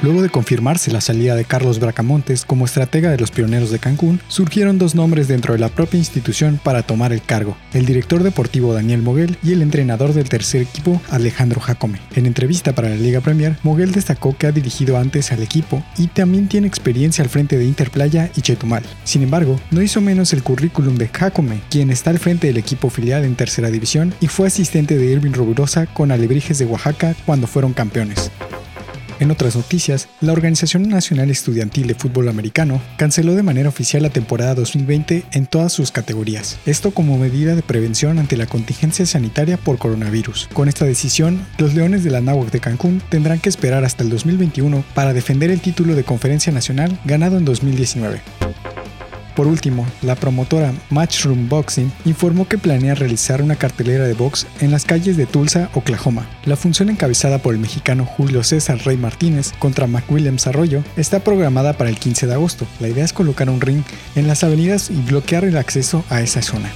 Luego de confirmarse la salida de Carlos Bracamontes como estratega de los pioneros de Cancún, surgieron dos nombres dentro de la propia institución para tomar el cargo, el director deportivo Daniel Moguel y el entrenador del tercer equipo Alejandro Jacome. En entrevista para la Liga Premier, Moguel destacó que ha dirigido antes al equipo y también tiene experiencia al frente de Interplaya y Chetumal. Sin embargo, no hizo menos el currículum de Jacome, quien está al frente del equipo filial en tercera división y fue asistente de Irving Roburosa con Alebrijes de Oaxaca cuando fueron campeones. En otras noticias, la Organización Nacional Estudiantil de Fútbol Americano canceló de manera oficial la temporada 2020 en todas sus categorías, esto como medida de prevención ante la contingencia sanitaria por coronavirus. Con esta decisión, los Leones de la Náhuac de Cancún tendrán que esperar hasta el 2021 para defender el título de conferencia nacional ganado en 2019. Por último, la promotora Matchroom Boxing informó que planea realizar una cartelera de box en las calles de Tulsa, Oklahoma. La función encabezada por el mexicano Julio César Rey Martínez contra McWilliams Arroyo está programada para el 15 de agosto. La idea es colocar un ring en las avenidas y bloquear el acceso a esa zona.